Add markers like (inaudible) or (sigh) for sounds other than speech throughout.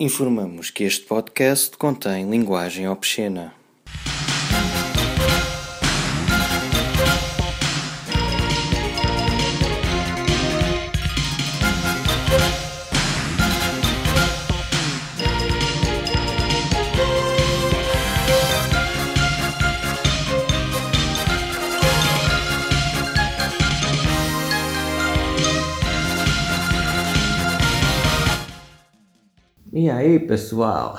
Informamos que este podcast contém linguagem obscena. Pessoal,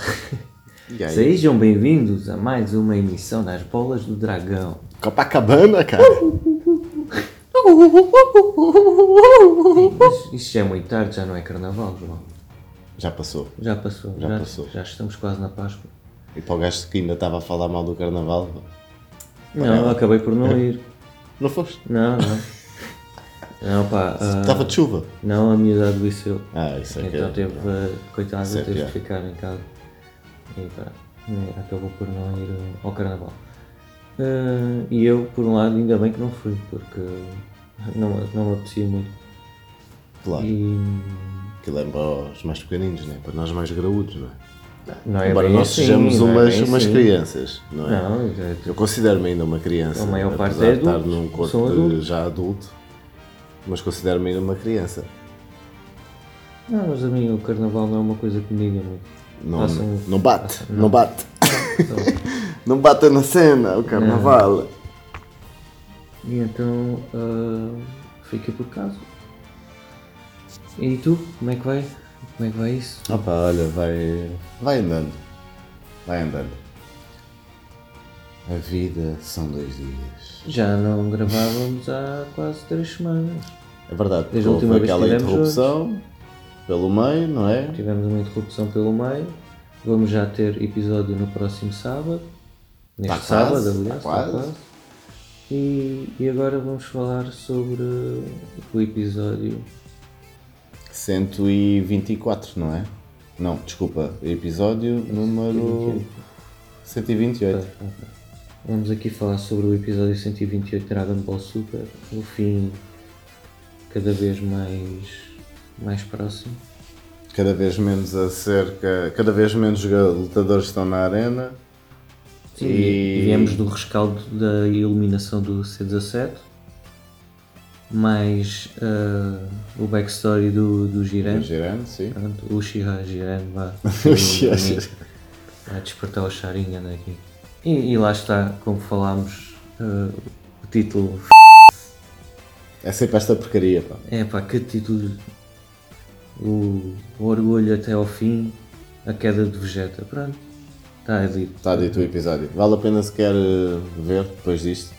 E aí? sejam bem-vindos a mais uma emissão das Bolas do Dragão. Copacabana, cara. Mas Isto já é muito tarde, já não é carnaval, João. Já passou. Já passou, Já passou. já estamos quase na Páscoa. E para o gajo que ainda estava a falar mal do carnaval, Não, eu acabei por não ir. não foste? Não, não. Não, pá, ah, Estava de chuva. não a miúda adoeceu. Ah, isso é que Então é. teve, ah, coitada, é teve de pior. ficar em casa. E pá, eh, acabou por não ir ah, ao carnaval. Ah, e eu, por um lado, ainda bem que não fui, porque não, não me apetecia muito. Claro. E Que lembra aos mais pequeninos, né? Para nós mais graúdos, não é? não é Embora nós assim, sejamos não é umas, umas assim. crianças, não é? Não, é- Eu considero-me ainda uma criança. A maior parte é de estar num corpo já adulto. Mas considero-me ainda uma criança. não, mas a mim o carnaval não é uma coisa que me diga muito. Não, Passam- não bate, Não. bate. Não bate na cena, o carnaval. e então ah, fiquei por casa. E tu, como é que vai? Como é que vai isso? Opa, olha, vai, vai andando. Vai andando. A vida são dois dias. Já não gravávamos há quase três semanas. É verdade, Desde a última vez que aquela interrupção pelo meio, não é? Tivemos uma interrupção pelo meio. Vamos já ter episódio no próximo sábado. Neste Tá sábado, quase, aliás. tá tá quase. E, e agora vamos falar sobre o episódio. 124, não é? Não, desculpa, episódio número 128. Vamos aqui falar sobre o episódio 128 de Dragon Ball Super. O fim cada vez mais, mais próximo. Cada vez menos acerca, cada vez menos lutadores estão na arena. Sim, e viemos do rescaldo da eliminação do C17. Mais ah, o backstory do, do Jiren. Girando, sim. Pronto, o Uchiha Jiren vá, (laughs) Jiren. vai despertar o Sharingan aqui. E, e lá está, como falámos, ah, o título. É sempre esta porcaria, pá. É pá, que título. O, o orgulho até ao fim, a queda de Vegeta. Pronto, está dito. Está dito o episódio. Vale a pena se quer eh, ver depois disto?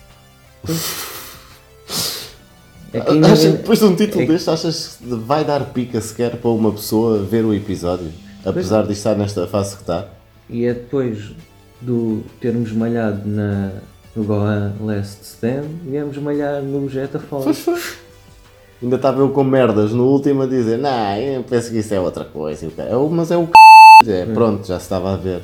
É que (laughs) ainda- Acha- depois de um título é deste, achas que vai dar pica sequer para uma pessoa ver o episódio? Apesar de estar nesta fase que está? E é depois do termos malhado na, no Gohan Last Stand, viemos malhar no Vegeta Falls. (laughs) Ainda estava eu com merdas no último a dizer, não, eu penso que isso é outra coisa. "É, mas é o c... É, pronto, já se estava a ver.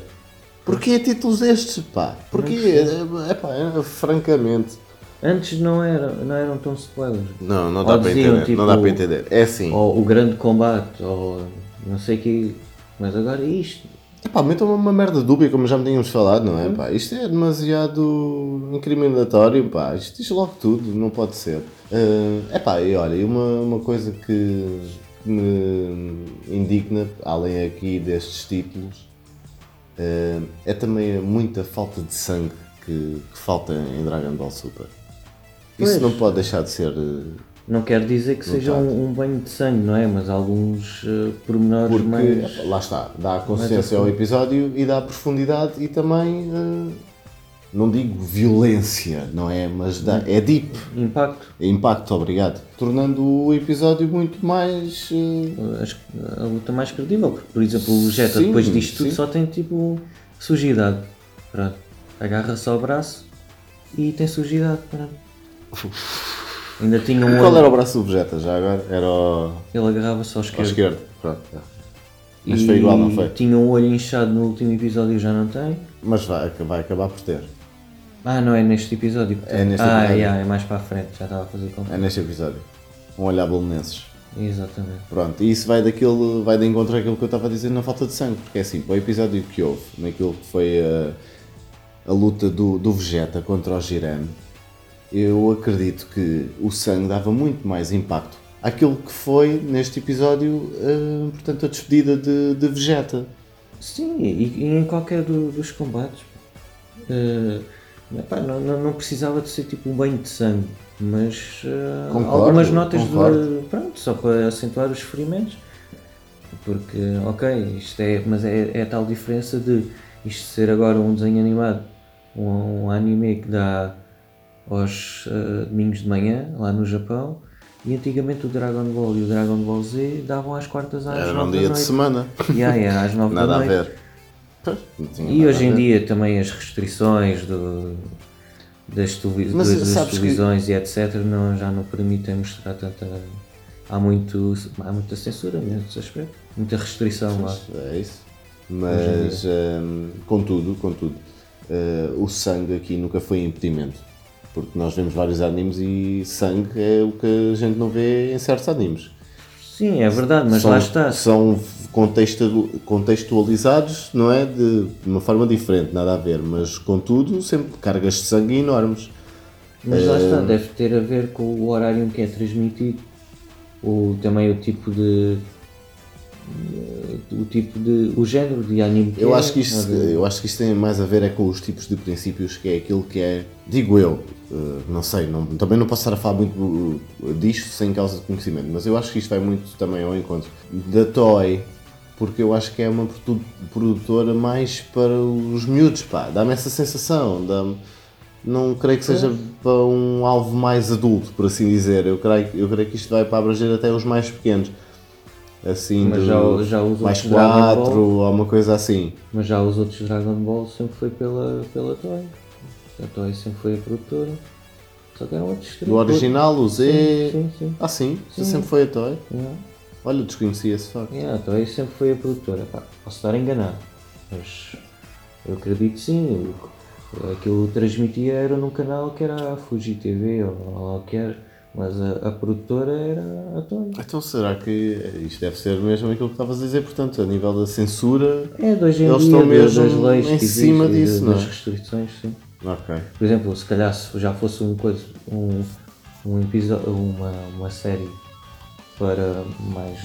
Porquê títulos destes, pá? Porquê? É, pá, é, francamente. Antes não, era, não eram tão spoilers. Não, não Ou dá para diziam, entender. tipo, não dá para entender. É assim. Ou o grande combate, ou não sei o que. Mas agora isto. Epá, metam uma merda dúbia, como já me tínhamos falado, não é? Pá, isto é demasiado incriminatório, pá. Isto diz logo tudo, não pode ser. É epá, e olha, uma, uma coisa que me indigna, além aqui destes títulos, eh, é também muita falta de sangue que, que falta em Dragon Ball Super. Isso Pois. não pode deixar de ser. Eh, Não quer dizer que seja um, um banho de sangue, não é? Mas alguns uh, pormenores Porque, mais. lá está, dá consciência ao episódio e dá profundidade e também, eh, não digo violência, não é? Mas dá, é deep, Impacto. é impacto, obrigado. Tornando o episódio muito mais. eh, Acho que a luta mais credível, porque, por exemplo, o Vegeta Sim, depois disto tudo sim. só tem tipo sujidade. Pronto. Agarra só o braço e tem sujidade. Pronto. (laughs) Ainda tinha um Qual olho- era o braço do Vegeta já agora? Era ao, Ele agarrava só ao ao esquerdo. esquerdo. Pronto. Mas E foi igual, não foi? Tinha um olho inchado no último episódio e já não tem. Mas vai, vai acabar por ter. Ah, não é neste episódio. É neste ah, episódio. yeah, é mais para a frente, já estava a fazer com. É neste episódio. Um olhar belenenses. Exatamente. Pronto, e isso vai daquele, vai de encontro àquilo que eu estava a dizer na falta de sangue, porque é assim, para o episódio que houve, naquilo que foi a, a luta do, do Vegeta contra o Jiren, eu acredito que o sangue dava muito mais impacto àquilo que foi neste episódio, eh, portanto, a despedida de, de Vegeta. Sim, e, e em qualquer do- dos combates. eh, epá, não, não, não precisava de ser tipo um banho de sangue, mas eh, Concordo, algumas notas concordo. de. Pronto, só para acentuar os ferimentos. Porque, ok, isto é. Mas é, é a tal diferença de isto ser agora um desenho animado, um, um anime que dá aos eh, domingos de manhã, lá no Japão. E antigamente o Dragon Ball e o Dragon Ball Z davam às quartas às Era um nove da dia de noite. semana, Yeah, yeah, às nove nada da a noite. ver. Pois, não tinha E nada hoje a em ver. dia também as restrições do, das, televi- Mas das- das sabes que- televisões e etc. Não, já não permitem mostrar tanta. Há, muito, há muita censura nesse aspecto, muita restrição lá. É isso. Mas, hum, contudo, contudo, eh, o sangue aqui nunca foi impedimento. Porque nós vemos vários animes e sangue é o que a gente não vê em certos animes. Sim, é verdade, mas são, lá está. São contextu- contextualizados, não é? De, uma forma diferente, nada a ver. Mas, contudo, sempre cargas de sangue enormes. Mas lá Eh, está, deve ter a ver com o horário em que é transmitido, o, também o tipo de. O tipo de. o género de anime que Eu é, acho, que isto, eu acho que isto tem mais a ver é com os tipos de princípios, que é aquilo que é, digo eu, eh, não sei, não- também não posso estar a falar muito eh, disto sem causa de conhecimento, mas eu acho que isto vai muito também ao encontro da Toy, porque eu acho que é uma produ- produtora mais para os miúdos, pá, dá-me essa sensação, dá-me- não creio que seja para um alvo mais adulto, por assim dizer, eu creio, eu creio que isto vai para abranger até os mais pequenos. Assim, Mas já- já os mais outros Dragon Ball- quatro ou uma coisa assim. Mas já os outros Dragon Ball sempre foi pela, pela Toei. A Toei sempre foi a produtora. Só que eram outros Do original, o Z. Sim, sim, sim. Ah, sim? Sempre foi a Toy? Yeah. Olha, desconhecia esse facto. Yeah, a Toei sempre foi a produtora. Pá, posso estar enganado, mas eu acredito que sim. Aquilo que transmitia era num canal que era a Fuji TV ou, ou que era. Mas a, a produtora era a Toei. Então será que isto deve ser mesmo aquilo que estavas a dizer? Portanto, a nível da censura. É, Eles dia, estão mesmo das leis em cima disso, de- não é? das restrições, sim. Ok. Por exemplo, se calhar se já fosse um coisa, um, um episódio, uma, uma série para mais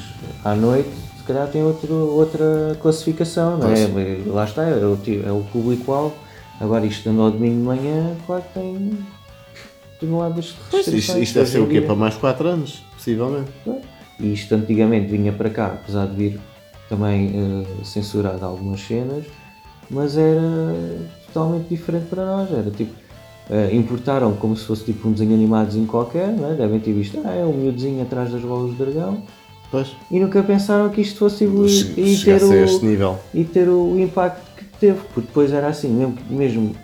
à noite, se calhar tem outro, outra classificação, não é? Mas Lá está, é o, é o público-alvo. Agora isto dando ao domingo de manhã, claro que tem Pois, isto, isto deve ser o quê? Para mais 4 anos, possivelmente. E isto antigamente vinha para cá, apesar de vir também eh, censurado algumas cenas, mas era totalmente diferente para nós. Era tipo, eh, importaram como se fosse tipo um desenho animadozinho qualquer, não é? devem ter visto, ah, é um miúdozinho atrás das bolas de dragão, Pois. e nunca pensaram que isto fosse evoluir e ter, o, nível. e ter o impacto que teve, porque depois era assim, mesmo, mesmo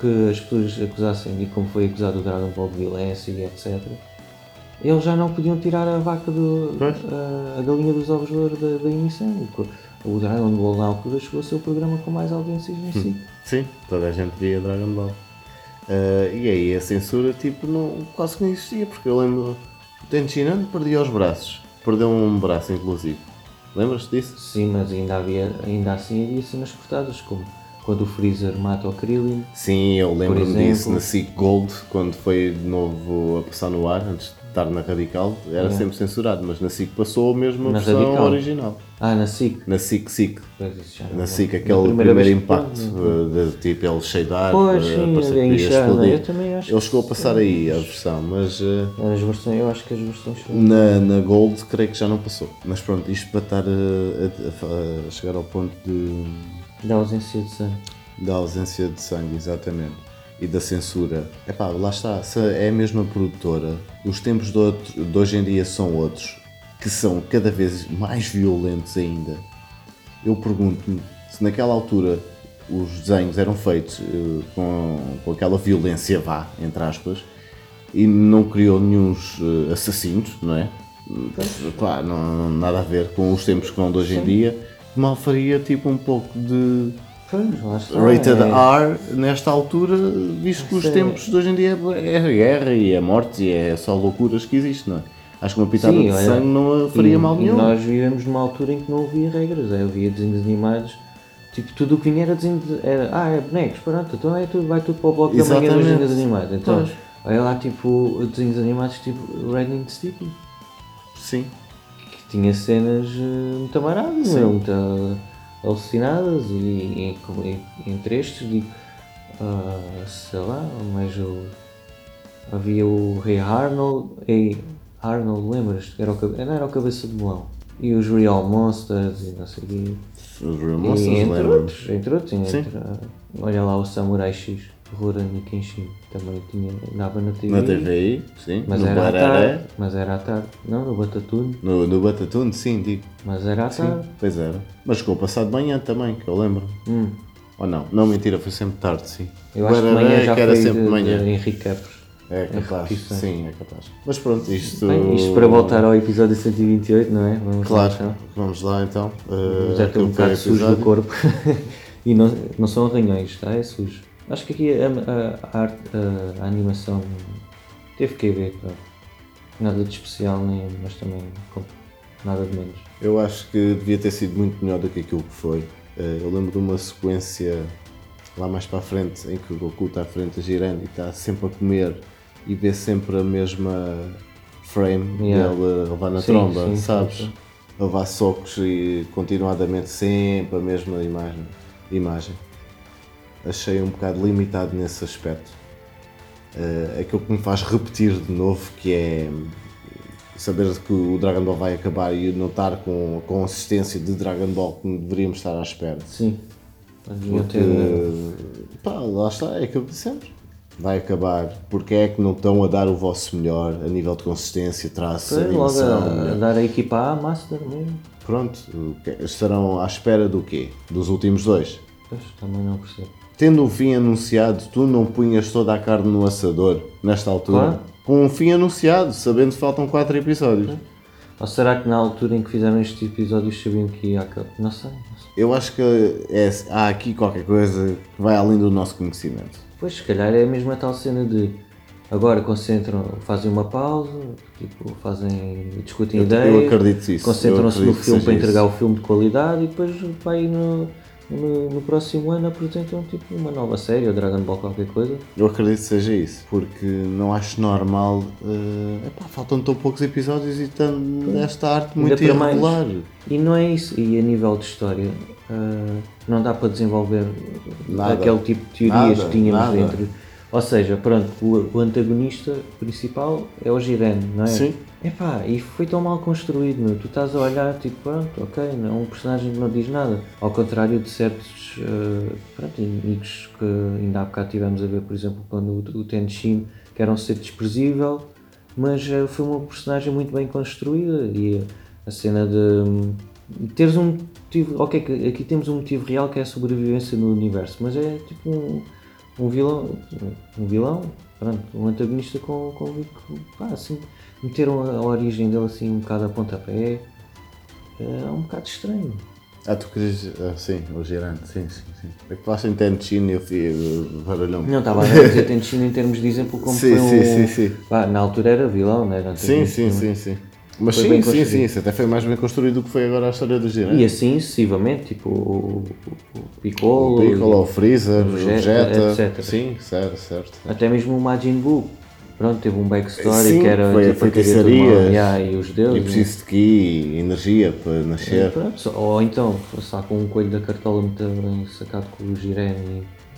que as pessoas acusassem, e como foi acusado o Dragon Ball de violência e etc., eles já não podiam tirar a vaca do. A, a galinha dos ovos de ouro da, da emissão. O, Dragon Ball na altura chegou a ser o programa com mais audiências no SIC. Sim, toda a gente via Dragon Ball. Ah, e aí a censura tipo não, quase que não existia, porque eu lembro o Tenchinan perdia os braços. Perdeu um braço inclusive. Lembras-te disso? Sim, mas ainda, havia, ainda assim havia cenas cortadas, como quando o Freezer mata o Krillin. Sim, eu lembro-me disso na SIC Gold, quando foi de novo a passar no ar, antes de estar na Radical, era Yeah. sempre censurado, mas na SIC passou mesmo a Na versão Radical? original. Ah, na SIC. Na SIC SIC, Pois, na. SIC, aquele primeiro vez impacto, de, tipo ele cheidar, Pois, eh, sim, parecia que explodir. eu também acho Ele chegou a passar aí a versão, mas eh, As versões, eu acho que as versões na, na Gold creio que já não passou. Mas pronto, isto para estar eh, a, a- a chegar ao ponto de, da ausência de sangue. da ausência de sangue, exatamente. E da censura. Epá, lá está, se é a mesma produtora, os tempos de, outro- de hoje em dia são outros, que são cada vez mais violentos ainda. Eu pergunto-me se naquela altura os desenhos eram feitos eh, com, com aquela violência vá, entre aspas, e não criou nenhum eh, assassinos, não é? Pá, não, nada a ver com os tempos que vão de hoje em dia. Mal faria tipo um pouco de Pois, rated é- R nesta altura, visto que os tempos de hoje em dia é a guerra e a morte e é só loucuras que existe, não é? Acho que uma pitada Sim, de olha, sangue não faria e, mal e nenhum. nós vivemos numa altura em que não havia regras, é, havia desenhos animados, tipo, tudo o que vinha era desenho de, era, ah, é bonecos, pronto, então é tudo, vai tudo para o bloco da manhã dos Exatamente. desenhos animados. Então, Pois. olha lá, tipo, desenhos animados tipo Red and Sticky, Sim. Tinha cenas muito amaradas, é? muito alucinadas, e, e, e- entre estes, digo, ah, sei lá, mas o, havia o Rei Arnold, e Arnold, lembras? Era o, não era o cabeça de melão. E os Real Monsters e não sei o quê. Os Real E Monsters, entre lembro-me. outros, entre outros, entre, ah, olha lá o Samurai X, Rurouni Kenshin, também tinha, dava na TV. Na TVI, sim. Mas no era à tarde, mas era à tarde, não, no Batatune, No, no Batatune, sim, digo. mas era à Sim, tarde. pois era. Mas ficou passado de manhã também, que eu lembro. Hum. Ou não? Não, mentira, foi sempre tarde, sim. Eu acho que de Bararé manhã já que era sempre de, manhã. de Henrique Capres. É capaz, sim, é capaz. Mas pronto, isto... Bem, isto para voltar ao episódio 128, não é? Vamos lá, Claro, então. vamos lá então. Uh, Já estou um que o bocado sujo do corpo. (laughs) e não, não são arranhões, tá? É sujo. Acho que aqui a, a- a a, animação teve que ver, pá. Nada de especial, nem, mas também com- nada de menos. Eu acho que devia ter sido muito melhor do que aquilo que foi. Eh, Eu lembro de uma sequência lá mais para a frente em que o Goku está à frente a girando e está sempre a comer e vê sempre a mesma frame Yeah. dele levar na Sim, tromba, sim, sabes? sim, levar socos e continuadamente sempre a mesma imagem. imagem. Achei um bocado limitado nesse aspecto. Eh, aquilo que me faz repetir de novo que é saber que o Dragon Ball vai acabar e não estar com a consistência de Dragon Ball que deveríamos estar à espera. Sim. Porque, ter. pá, lá está, é aquilo de sempre. Vai acabar, porque é que não estão a dar o vosso melhor a nível de consistência, traço, Foi animação. a, a dar a equipa à Master mesmo. Pronto, que- estarão à espera do quê? Dos últimos dois. Pois, também não percebo. Tendo um fim anunciado, tu não punhas toda a carne no assador nesta altura? Claro. Com um fim anunciado, sabendo que faltam quatro episódios. Ou será que na altura em que fizeram estes episódios sabiam que ia acabar? Não sei, não sei. Eu acho que é- há aqui qualquer coisa que vai além do nosso conhecimento. Pois, se calhar é a tal cena de agora concentram, fazem uma pausa, tipo, fazem, discutem Eu- eu ideias, acredito nisso, concentram-se eu no filme para entregar isso. o filme de qualidade e depois vai no, no, no próximo ano apresentam tipo uma nova série ou Dragon Ball qualquer coisa. Eu acredito que seja isso, porque não acho normal. eh, epá, faltam tão poucos episódios e estão nesta arte muito mais. irregular. E não é isso, e a nível de história ah, não dá para desenvolver Nada. aquele tipo de teorias Nada, que tínhamos nada. entre. Ou seja, pronto, o, o antagonista principal é o Jiren, não é? Sim. Epá, e foi tão mal construído, meu. Tu estás a olhar, tipo, pronto, ok, é um personagem que não diz nada. Ao contrário de certos ah, pronto, inimigos que ainda há bocado tivemos a ver, por exemplo, quando o, o Tenshin, que era um ser desprezível, mas ah, foi uma personagem muito bem construída e a cena de hum, teres um motivo, ok, aqui temos um motivo real que é a sobrevivência no universo, mas é tipo um, um vilão, um vilão, pronto, um antagonista com, com com- pá, assim, meteram a, origem dele assim um bocado a pontapé, é um bocado estranho. Ah, tu querias. Ah, sim, o gerante, sim, sim, sim. É que falaste em Tenchin e eu fui uh, barulhão. Não, estava a (laughs) dizer Tenshin em termos de exemplo como Sim, foi um... sim, sim, sim. Pá, na altura era vilão, não era Sim, sim, sim, sim. Mas sim, sim, sim, isso até foi mais bem construído do que foi agora a história do gerante. E assim sucessivamente, tipo o, o, o Piccolo, O Piccolo, o Freezer, o Vegeta, Vegeta. etc. Sim, certo, certo. Até mesmo o Majin Buu. Pronto, teve um backstory Sim, que era foi a tipo, queria feitiçaria. yeah, e os E deuses. preciso de ki e energia para né? nascer. Pronto, ou então saca um coelho da cartola muito bem sacado com o Jiren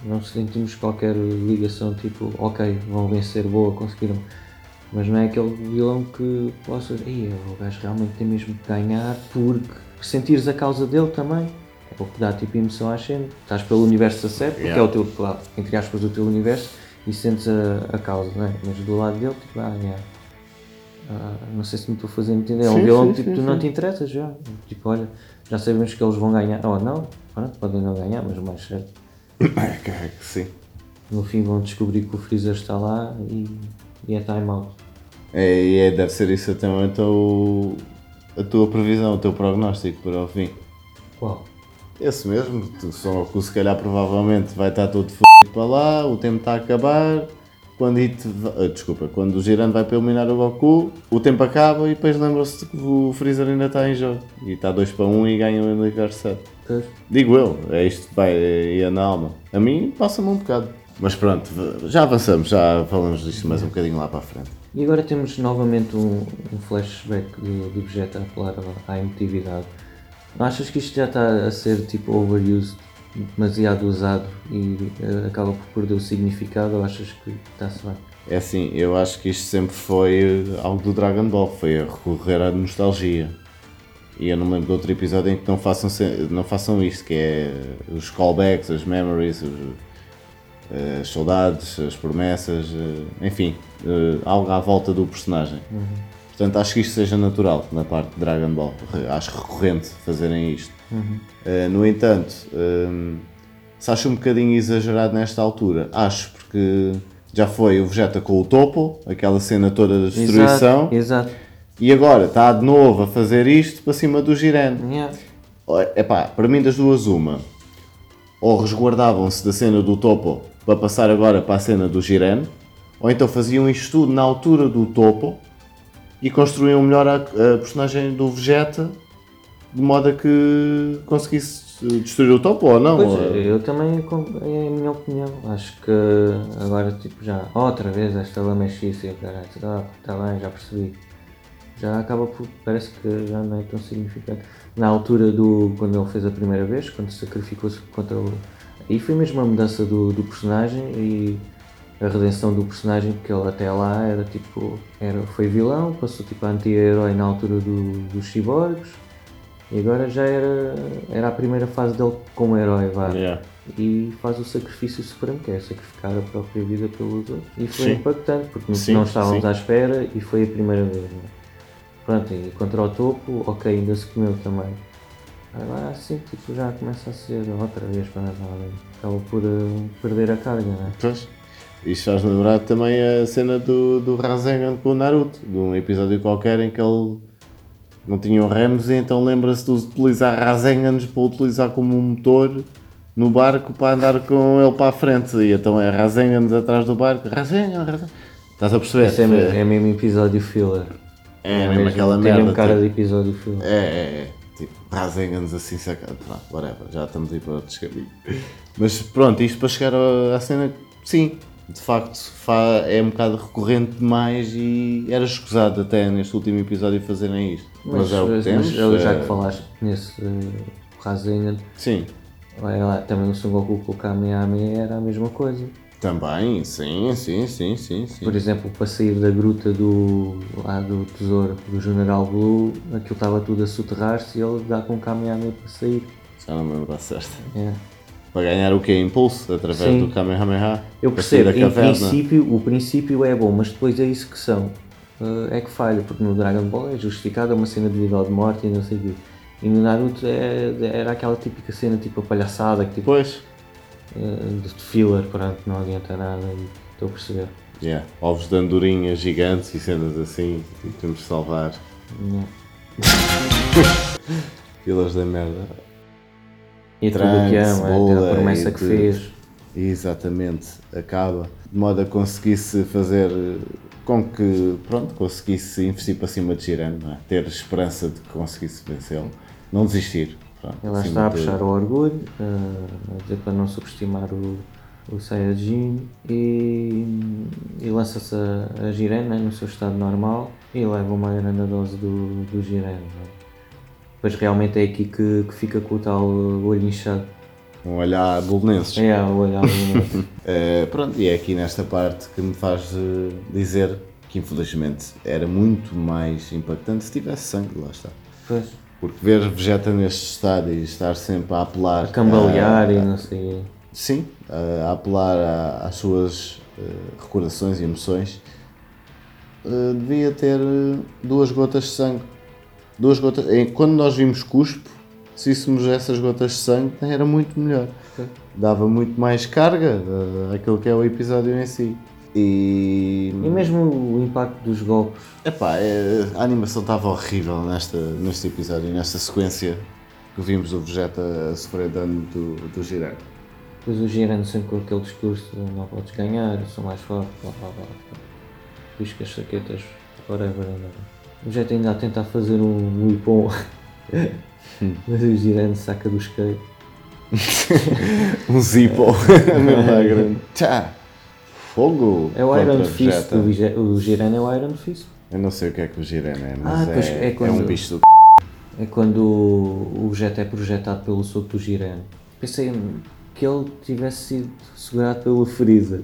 e não sentimos qualquer ligação tipo, ok, vão vencer, boa, conseguiram. Mas não é aquele vilão que possa, Ei, o gajo realmente tem mesmo que ganhar porque sentires a causa dele também. É o que dá tipo emoção à cena. Estás pelo universo a certo, porque Yeah. é o teu, claro, entre aspas, o teu universo e sentes a, a causa, não é? Mas do lado dele, tipo, ah, yeah. Ah, não sei se me estou a fazer entender. É um vilão que tipo, tu não te interessa já. Tipo, olha, já sabemos que eles vão ganhar. Ou não, pronto, podem não ganhar, mas o mais certo. (coughs) É que sim. No fim vão descobrir que o Freezer está lá e, e é time out. É, e é, deve ser isso então, então a tua previsão, o teu prognóstico para o fim. Qual? Esse mesmo, só que se calhar provavelmente vai estar todo f*** para lá, o tempo está a acabar quando, It, ah, desculpa, quando o Jiran vai para eliminar o Goku, o tempo acaba e depois lembram-se que o Freezer ainda está em jogo. E está 2 para 1 um e ganha o universo 7. Pois. Digo eu, é isto que vai ia na alma. A mim passa-me um bocado. Mas pronto, já avançamos, já falamos disto mais um bocadinho lá para a frente. E agora temos novamente um, um flashback do, do Vegeta a apelar à- emotividade. Achas que isto já está a ser tipo overused, demasiado usado e eh, acaba por perder o significado ou achas que está-se bem? É assim, eu acho que isto sempre foi algo do Dragon Ball, foi a recorrer à nostalgia. E eu não me lembro de outro episódio em que não façam, não façam isto, que é os callbacks, as memories, os- as saudades, as promessas, eh, enfim, eh, algo à volta do personagem. Portanto, acho que isto seja natural na parte de Dragon Ball. Acho recorrente fazerem isto. Eh, no entanto, eh, se acho um bocadinho exagerado nesta altura, acho porque já foi o Vegeta com o topo, aquela cena toda da destruição, Exato, exato. e agora está de novo a fazer isto para cima do Jiren. Yeah. Epá, para mim das duas uma. Ou resguardavam-se da cena do Topo para passar agora para a cena do Jiren, ou então faziam isto tudo na altura do Topo e construíam melhor a, a personagem do Vegeta de modo a que conseguisse eh, destruir o Topo ou não. Pois, eu também, é a minha opinião. Acho que agora, tipo, já outra vez esta lamechice, caralho, ah, tá bem, já percebi. Já acaba por, parece que já não é tão significante. Na altura do, quando ele fez a primeira vez, quando sacrificou-se contra o... Aí foi mesmo a mudança do, do personagem e a redenção do personagem, porque ele até lá era tipo, era, foi vilão, passou tipo a anti-herói na altura do, dos ciborgues, e agora já era, era a primeira fase dele como herói, vá. Yeah. E faz o sacrifício supremo, que é sacrificar a própria vida pelos outros. E foi Sim. impactante, porque Sim, não estávamos sim. à espera e foi a primeira vez. não é? Pronto, e contra o topo, ok, ainda se comeu também. Agora assim, tipo, já começa a ser outra vez para nada. Acaba por eh, perder a carga, não é? Pois. Isto faz lembrar também a cena do, do Rasengan com o Naruto, de um episódio qualquer em que ele não tinha remos e então lembra-se de utilizar Rasengans para utilizar como um motor no barco para andar com ele para a frente. E então é Rasengans atrás do barco, Rasengan, Rasengan. Estás a perceber? Esse é, mesmo, é mesmo episódio filler. É mesmo aquela tem merda, mesmo cara tipo- de episódio filler. É, é, é. Tipo, Razengans assim sacado. Pronto, whatever, já estamos aí para outros caminhos. Mas pronto, isto para chegar à cena, sim, de facto fa- é um bocado recorrente demais e era escusado até neste último episódio fazerem isto. Mas, é o que mas temos. eu, já é- que falaste nesse uh, Rasengan, Sim, olha lá, também o Son Goku com o Kamehameha era a mesma coisa. Também, sim, sim, sim, sim, sim. Por exemplo, para sair da gruta do, lá do tesouro do General Blue, aquilo estava tudo a soterrar-se e ele dá com o Kamehameha para sair. Já não me lembro a certo. É. Para ganhar o quê? Impulso através Sim. do Kamehameha. Eu percebo, em princípio, o princípio é bom, mas depois é isso que são. Uh, é que falha, porque no Dragon Ball é justificado, é uma cena de vida ou de morte e não sei o quê. E no Naruto é, era aquela típica cena, tipo a palhaçada, que tipo, Pois. Uh, de filler, pronto, não adianta nada estou a perceber. Yeah. Ovos de andorinha gigantes e cenas assim. E temos de salvar. Não. (laughs) Filas da merda. E tudo o que Trunks, ama, Bulla a promessa que tudo. fez. Exatamente, acaba. De modo a conseguisse fazer eh, com que, pronto, conseguisse investir para cima de Girano, é? Ter esperança de que conseguisse vencê-lo. Não desistir. Pronto, acima está a de- puxar o orgulho, uh, a dizer para não subestimar o, o Saiyajin e, e lança-se a, a Jiren né, no seu estado normal e leva uma grande dose do, do Jiren. né. Depois realmente é aqui que, que fica com o tal olho inchado. Um olhar bolonenses. É, o olho ali. (laughs) Eh, pronto, e é aqui nesta parte que me faz eh, dizer que infelizmente era muito mais impactante se tivesse sangue, lá está. Pois, Porque ver Vegeta neste estado e estar sempre a apelar. a cambalear a- e não sei. Sim, a, a apelar a- às suas eh, recordações e emoções, eh, devia ter eh, duas gotas de sangue. Duas gotas. Quando nós vimos cuspo, se íssemos essas gotas de sangue, era muito melhor. Dava muito mais carga eh, àquilo que é o episódio em si. E. E mesmo o impacto dos golpes. Epá, é- a animação estava horrível nesta, neste episódio, nesta sequência que vimos o Vegeta a sofrer dano do, do. Depois o Girando sempre com aquele discurso de não podes ganhar, sou mais forte, blá blá blá. Pisca as saquetas, whatever. O Jet ainda a tentar fazer um, um ipom. (laughs) Mas o Girando saca do skate. (laughs) Um Zippo. (laughs) Mesmo lá grande. Tchá. Fogo. É o Iron Fist, o, o é o Iron Fist. Eu não sei o que é que o Jiren é, mas Ah, é, é quando- é um bicho do É quando o, o jet é projetado pelo soco do Girando. Pensei que ele tivesse sido segurado pelo Freezer.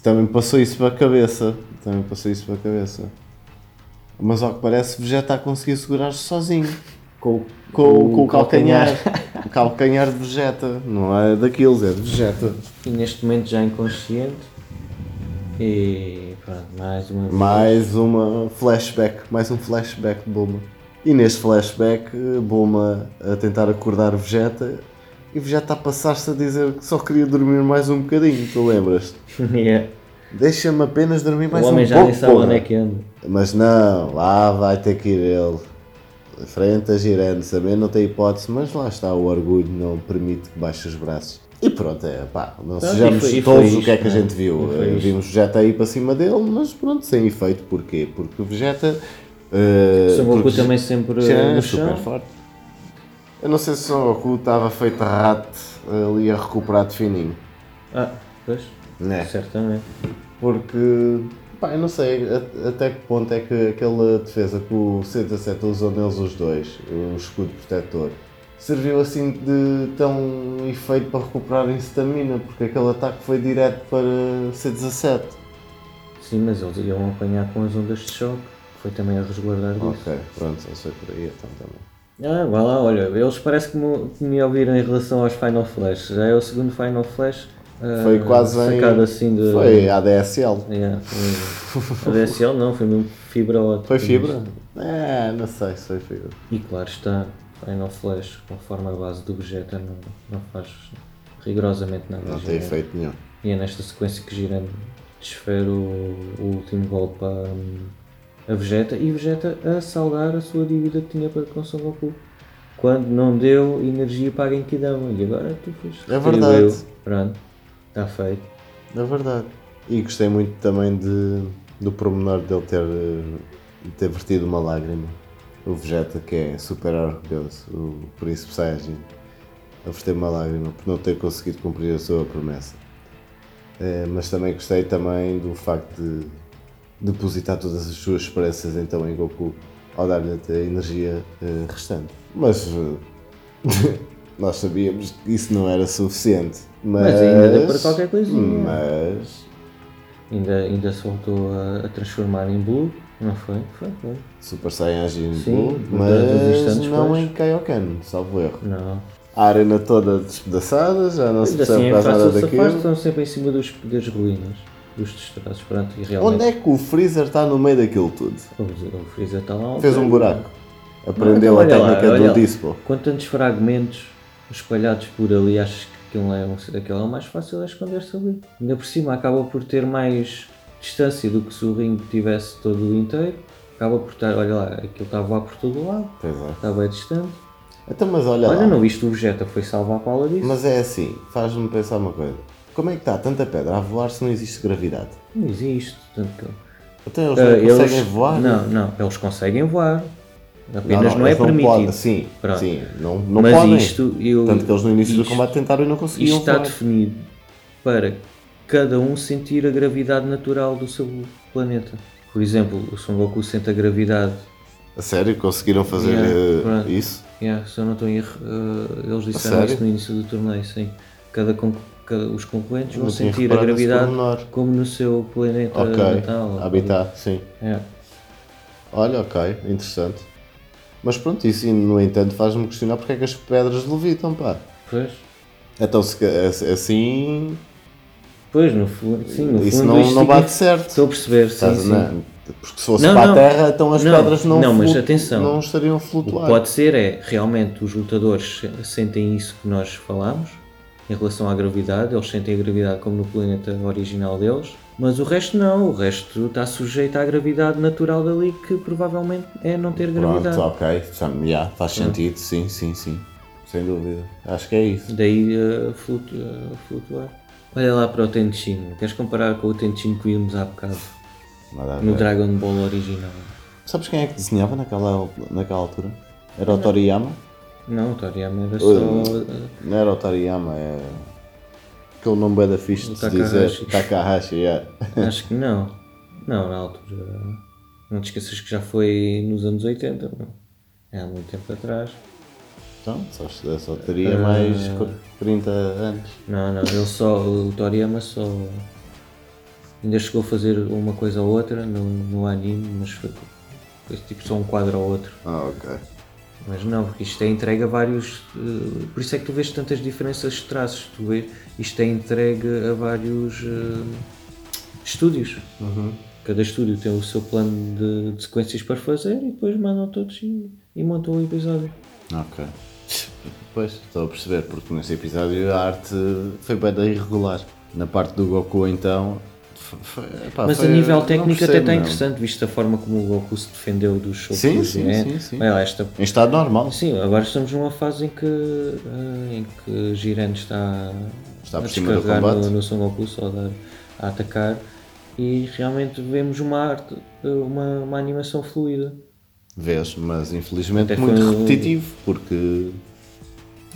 Também passou isso para a cabeça. Também passou isso para a cabeça. Mas ao que parece, Vegeta a conseguir segurar-se sozinho. Com, Com, com o calcanhar. o calcanhar de Vegeta. Não é daqueles, é de Vegeta. E neste momento já inconsciente. E pronto, mais uma vez. Mais uma flashback. Mais um flashback de Bulma. E neste flashback, Bulma a tentar acordar Vegeta. E Vegeta a passar-se a dizer que só queria dormir mais um bocadinho. Tu lembras? (laughs) Yeah. Deixa-me apenas dormir O mais um homem já pouco. nem sabe onde é que anda. Mas não, lá vai ter que ir ele. Frente a girando, saber não tem hipótese, mas lá está, o orgulho não permite que baixe os braços. E pronto, é pá, não sejamos foi- todos o que é que a é? gente viu. Eh. Vimos Vegeta aí para cima dele, mas pronto, sem efeito. Porquê? Porque o Vegeta. eh, O Son Goku também sempre é super forte. Eu não sei se o Son Goku estava feito rato ali a recuperar de fininho. Ah, pois. Né? Certamente. Porque, pá, eu não sei até que ponto é que aquela defesa que o C17 usou neles os dois, o escudo protetor, serviu assim de tão efeito para recuperarem stamina, porque aquele ataque foi direto para C17. Sim, mas eles iam apanhar com as ondas de choque. Foi também a resguardar disso. Ok, pronto, só sei por aí então também. Ah, vai lá, olha, eles parece que me, que me ouviram em relação aos Final Flash. Já é o segundo Final Flash. ah, Foi quase em- assim de. Foi ADSL. Yeah, foi... A DSL não, foi mesmo fibra ótica. Foi fibra? É, não sei se foi fibra. E claro está, Final Flash, conforme a base do Vegeta, não, não faz rigorosamente nada. Não tem efeito nenhum. E é nesta sequência que Jiren desfere o, o último golpe a, a Vegeta e Vegeta a saldar a sua dívida que tinha para com Son Goku. Quando não deu energia para a Genkidama. E agora tu foste. É verdade. retribuiu. Pronto, está feito. É verdade. E gostei muito também de, do pormenor dele ter, eh, ter vertido uma lágrima. O Vegeta, que é super orgulhoso, o Príncipe Saiyajin, a verter uma lágrima por não ter conseguido cumprir a sua promessa. Eh, mas também gostei também do facto de depositar todas as suas esperanças então em Goku ao dar-lhe a energia eh, restante. Mas eh, (laughs) nós sabíamos que isso não era suficiente. Mas, Mas ainda deu para qualquer coisinha. Mas Ainda, ainda se voltou a, a transformar em Blue, não foi? Foi, foi. Super Saiyajin Sim, Blue, mas não em Kaioken, salvo erro. Não. A arena toda despedaçada, já não se percebe assim é quase nada fácil safar, daquilo. estão sempre em cima dos, das ruínas, dos destroços, pronto, e realmente Onde é que o Freezer está no meio daquilo tudo? o, o Freezer está lá. Fez um buraco. Aprendeu Não, a então lá, técnica lá. do Dispo. Com tantos fragmentos espalhados por ali, achas que aquilo é um daquele é o mais fácil é esconder-se ali. Ainda por cima acaba por ter mais distância do que se o ringue tivesse todo inteiro. Acaba por estar, olha lá, aquilo estava lá por todo lado, Pois é. estava bem distante. Então, mas olha, Olha, lá. não viste o Vegeta foi salvar a Paula disso? Mas é assim, faz-me pensar uma coisa. Como é que está tanta pedra a voar se não existe gravidade? Não existe. Tanto que... Então eles Ah, não eles- conseguem voar? Não, não, eles conseguem voar. Apenas não, é eles permitido. podem. Sim, Pronto. sim, não, não Mas podem. isto, eu, Tanto que eles no início do isto- combate tentaram e não conseguiam Isto está voar. definido para cada um sentir a gravidade natural do seu planeta. Por exemplo, o Son Goku sente a gravidade. A sério? Conseguiram fazer Yeah, pronto. isso? Yeah, se eu não estou em erro, eh, eles disseram isso no início do torneio, sim. Cada, cada- os concorrentes vão sentir a gravidade como no seu planeta Ok, natal. habitat, sim. É. Olha, ok, interessante. Mas pronto, isso no entanto faz-me questionar porque é que as pedras levitam, pá. Pois, Então se, assim, pois, no fundo, sim, no isso fundo não, não bate certo. Estou a perceber, sim, Estás sim. não, porque se fosse Não, para não. a terra, então as Não, pedras não, não, mas atenção. não estariam a O que flutuar. pode ser é, realmente, os lutadores se- sentem isso que nós falamos, em relação à gravidade, eles sentem a gravidade como no planeta original deles, mas o resto não, o resto está sujeito à gravidade natural dali, que provavelmente é não ter Pronto, gravidade. ok, já, faz sentido, sim, sim, sim. sem dúvida. Acho que é isso. Daí uh, flutu- uh, flutuar. Olha lá para o Tenchin. Queres comparar com o Tenchin que vimos há bocado? Nada No ver. Dragon Ball original. Sabes quem é que desenhava naquela, naquela altura? Era o Toriyama? Não, o Toriyama era só. Não era o Toriyama, é. Aquele nome é da fixe O de se dizer. Takahashi. Takahashi, yeah. acho que não. Não, na altura. Não te esqueças que já foi nos anos 80, não. É há muito tempo atrás. Então, só, só teria mais co- 30 anos. Não, não, ele só. O Toriyama só. Ainda chegou a fazer uma coisa ou outra no, no anime, mas foi, foi tipo só um quadro ou outro. Ah, ok. Mas não, porque isto é entregue a vários. eh, por isso é que tu vês tantas diferenças de traços. Tu vês, isto é entregue a vários eh, estúdios. Cada estúdio tem o seu plano de, de sequências para fazer e depois mandam todos e, e montam o episódio. Ok. Pois, estou a perceber, porque neste episódio a arte foi bem da irregular. Na parte do Goku, então. foi- Mas foi- a nível técnico até percebo, está não. interessante, visto a forma como o Goku se defendeu dos socos Sim, do sim, Jiren. sim, sim. Esta Em estado normal. Sim, agora estamos numa fase em que, eh, em que Jiren está, Está a por cima do combate. no, no Son Goku, só a, a atacar e realmente vemos uma arte, eh, uma, uma animação fluida. Vês, mas infelizmente Até muito foi repetitivo, porque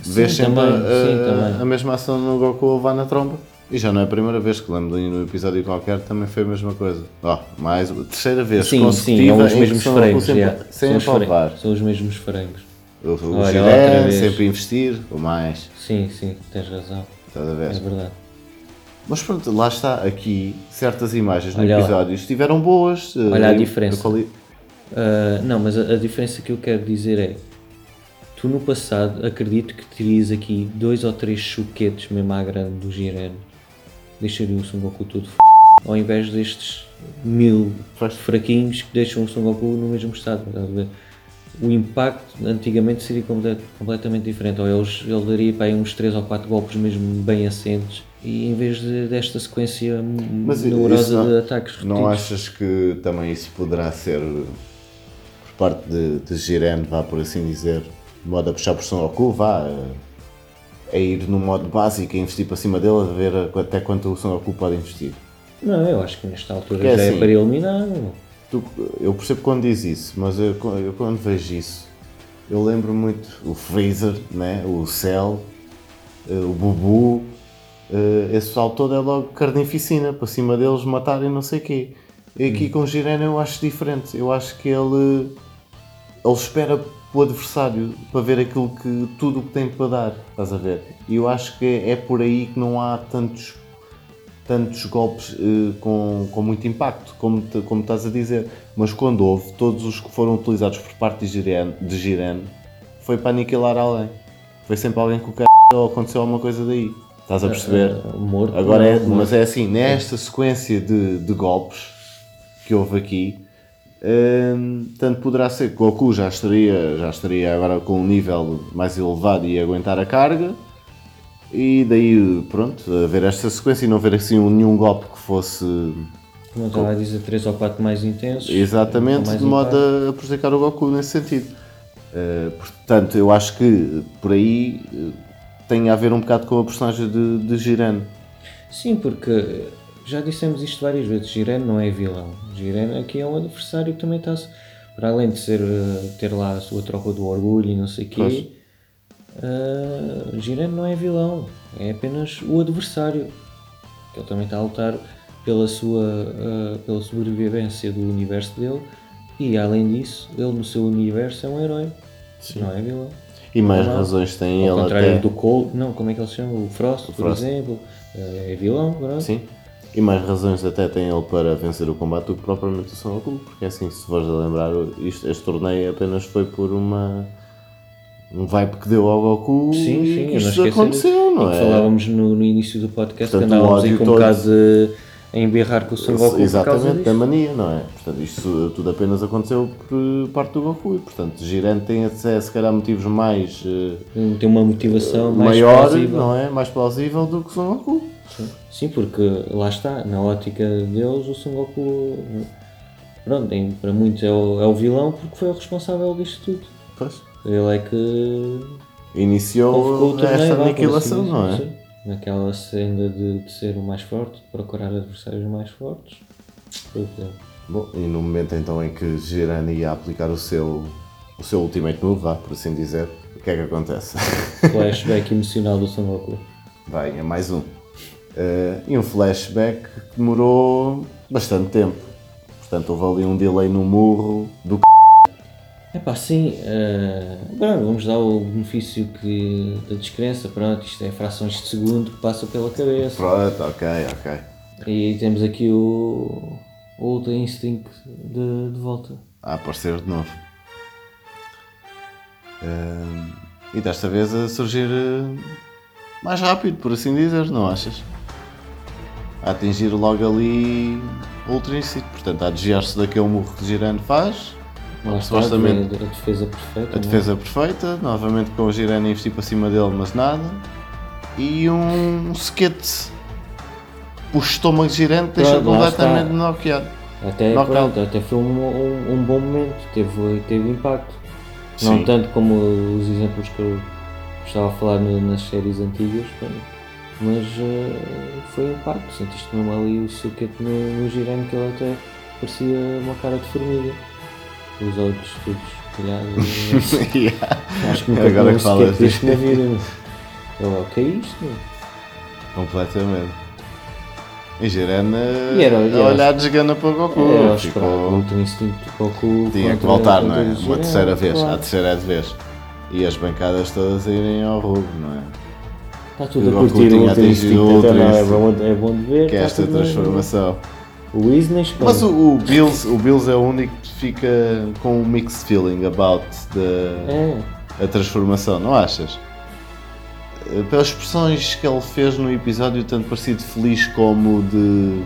vês Sim, sempre também, a, sim, a mesma ação no Goku levar na tromba. E já não é a primeira vez que lembro de no episódio qualquer também foi a mesma coisa. Ó, mais a terceira vez Sim, sim, consecutiva são os mesmos frames. sempre, yeah. São, sempre os são os mesmos frames. O, o Olha, vez. sempre investir, o mais, Sim, sim, tens razão. estás a ver? É verdade. Mas pronto, lá está, aqui, certas imagens no Olha lá. episódio estiveram boas. eh, Olha a em- diferença. quali- Ah, não, mas a, a diferença que eu quero dizer é tu no passado acredito que terias aqui dois ou três choquetes mesmo à grande do Jiren deixaria o Son Goku todo f... ao invés destes mil fraquinhos que deixam o Son Goku no mesmo estado. O impacto antigamente seria comple- completamente diferente, ou eles, ele daria para aí uns 3 ou 4 golpes mesmo bem assentes e em vez de- desta sequência Mas numerosa não- de ataques Não repetidos. achas que também isso poderá ser por parte de, de Jiren, vá por assim dizer, de modo a puxar por Son Goku, vá a, a ir no modo básico, a investir para cima dele, a ver a- até quanto o Son Goku pode investir? Não, eu acho que nesta altura Porque é já assim, é para eliminar. Tu- eu percebo quando diz isso, mas eu, eu quando vejo isso, eu lembro muito o Freezer, né? o Cell, eh, o Bubu, eh, esse pessoal todo é logo carnificina, para cima deles matarem não sei o quê. E aqui com o Jiren eu acho diferente, eu acho que ele, ele espera o adversário para ver aquilo que tudo o que tem para dar, estás a ver? E eu acho que é por aí que não há tantos tantos golpes eh, com, com muito impacto, como, te- como estás a dizer. Mas quando houve, todos os que foram utilizados por parte de Jiren, de Jiren foi para aniquilar alguém. Foi sempre alguém que o c... ou aconteceu alguma coisa daí. Estás a perceber? Ah, morto. Agora é, morto. mas é assim, nesta sequência de, de golpes que houve aqui, hum, tanto poderá ser que Goku já estaria, já estaria agora com um nível mais elevado e aguentar a carga, e daí, pronto, haver esta sequência e não haver assim um- nenhum golpe que fosse Como eu estava a dizer, 3 ou 4 mais intensos. exatamente mais de modo impacto. a prejudicar o Goku nesse sentido. Uh, portanto, eu acho que por aí uh, tem a ver um bocado com a personagem de, de Jiren. Sim, porque já dissemos isto várias vezes. Jiren não é vilão. Jiren aqui é um adversário que também está. Para além de ser, eh, ter lá a sua tropa do orgulho e não sei o quê, eh, Jiren não é vilão. É apenas o adversário. Ele também está a lutar pela sua, eh, pela sobrevivência do universo dele. E além disso, ele no seu universo é um herói. Não é vilão. E mais Não. razões tem Ao ele contrário até. do Cold, não, como é que ele se chama? O Frost, por Frost. exemplo, é vilão, pronto. Sim. E mais razões até tem ele para vencer o combate do que propriamente o Son Goku, porque assim, se fores a lembrar, isto, este torneio apenas foi por uma um vibe que deu ao Goku Sim, e sim, não isto aconteceu, não é? Falávamos no, no início do podcast Portanto, que andávamos aí com um bocado de, a emberrar com o Son Goku Exatamente, da mania, não é? Portanto, isto tudo apenas aconteceu por parte do Goku e, portanto, Jiren tem até, se calhar, motivos mais eh, Tem uma motivação mais maior, não é? Mais plausível do que o Son Goku. Sim, porque lá está, na ótica deles, o Son Goku, pronto, tem- para muitos é o, é o vilão porque foi o responsável disto tudo. Pois. Ele é que iniciou torneio, esta por aniquilação, assim não é? sim. Naquela senda de, de ser o mais forte, de procurar adversários mais fortes. Foi o que. Bom, e no momento então em que Girani ia aplicar o seu, o seu ultimate move, vá, por assim dizer, o que é que acontece? Flashback (laughs) emocional do Son Goku. Vai, é mais um. Eh, e um flashback que demorou bastante tempo. Portanto, houve ali um delay no murro do c... É pá, sim, eh, pronto, vamos dar o benefício que, da descrença, pronto, isto é frações de segundo que passam pela cabeça. Pronto, ok, ok. E temos aqui o, o Ultra Instinct de, de volta. A aparecer de novo. Eh, e desta vez a surgir eh, mais rápido, por assim dizer, não achas? A atingir logo ali o Ultra Instinct. Portanto, a desviar-se daquele murro que Girani faz. Está, supostamente a defesa perfeita. A não é? defesa perfeita, novamente com o Girani a investir para cima dele, mas nada. E um sequete. O estômago de Girani que deixa completamente está. noqueado. Até, pronto, até foi um, um, um bom momento, teve, teve impacto. Não Sim. tanto como os exemplos que eu estava a falar nas séries antigas. Mas eh, foi impacto. Sentiste mesmo ali o suquete no, no que ele até parecia uma cara de formiga. Os olhos todos calhados. (laughs) Yeah. Acho que nunca Agora vi um que falas deste na vida. Ele, o que é isto? meu?" Completamente. E Girana E era- e a era- olhar desgana para o Goku. Era o Ficou... o último instinto de Goku. Tinha que voltar, não é? o Uma terceira vez, claro. a terceira vez. E as bancadas todas a irem ao rubo, não é? Está tudo a O curtir o tinha Ultra atingido Instinct, o Ultra então não, é bom, é bom de ver. Que é está esta transformação. O Isnes, Mas o, o Bills, o Bills é o único que fica com um mixed feeling about the, É, a transformação, não achas? Eh, Pelas expressões que ele fez no episódio, tanto parecido feliz como de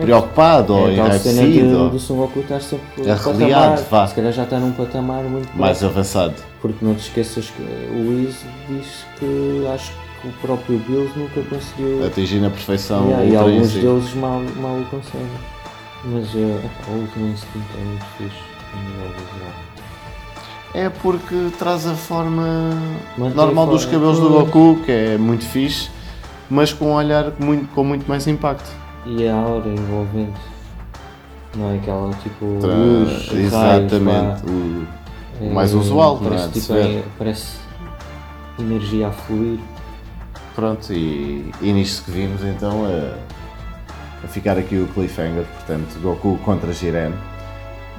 preocupado ou é a tal cena de, enraivecido, ou do Son Goku estar sempre Arreliado, vá. Se calhar já está num patamar muito mais baixo. avançado. Porque não te esqueças que o Is diz que acho que o próprio Bills nunca conseguiu. Atingir na perfeição Yeah, o e alguns Instinct. deles mal, mal o conseguem. Mas epá, o Ultimate Instinct é muito fixe. a nível visual. É porque traz a forma Mantém normal a dos forma- cabelos do Goku, que é muito fixe, mas com um olhar muito, com muito mais impacto. E a aura envolvente. Não é aquela tipo Tra- luz, Exatamente. raios, o- É, mais usual, não é? parece, tipo, é- parece energia a fluir. Pronto, e, e nisto que vimos então a, a ficar aqui o cliffhanger, portanto, Goku contra Jiren.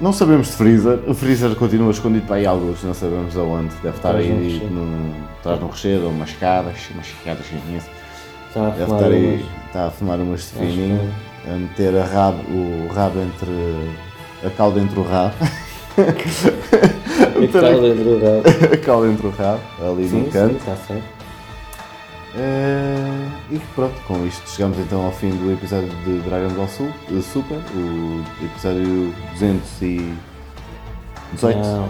Não sabemos de Freezer, o Freezer continua escondido para aí alguns, não sabemos aonde, deve estar aí um num- atrás de um rochedo, ou umas escadas, umas escadas imensas. Está a Deve estar aí, umas- está a fumar umas de que fininho, a meter a rabo, o rabo entre. a cauda entre o rabo. E que tal dentro do rabo? (laughs) a cauda entre o rabo, ali Sim, no canto. sim, está certo. Eh, e pronto, com isto chegamos então ao fim do episódio de Dragon Ball Sul, eh, Super, o episódio 218. Não,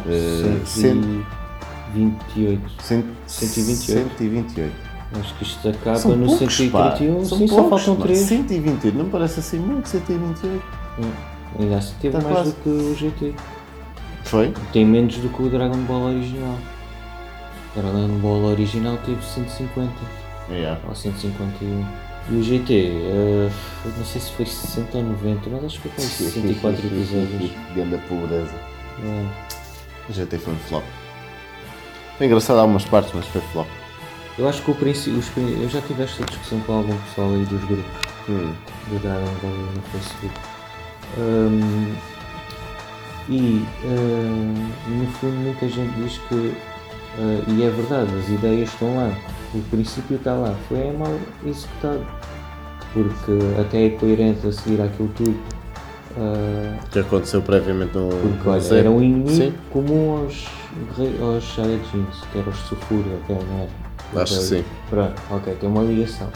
cem- 128. cem- 128. 128. Acho que isto acaba São no poucos, pá. 131. São Sim, só poucos, faltam pá. 3. 128, não me parece assim muito 128. Ainda assim teve Está mais quase. do que o GT. Foi? Tem menos do que o Dragon Ball original. O Dragon Ball original teve 150 Yeah. ou 151. E o GT, eh, não sei se foi 60 ou 90, mas acho que foi com 64 episódios. Ganda pobreza. É. O GT foi um flop. Foi engraçado algumas partes, mas foi flop. Eu acho que o princípio, eu já tive esta discussão com algum pessoal aí dos grupos Hum. do Dragon Ball no Facebook. Hum, e no fundo muita gente diz que, ah, e é verdade, as ideias estão lá, o princípio está lá, foi é mal executado, porque até é coerente a seguir aquilo tudo. O que aconteceu previamente no. porque olha, era um inimigo Sim. comum aos, aos Saiyajins, que eram os Sulfúria, ok, não é? Acho que sim. Pronto, ok, tem uma ligação.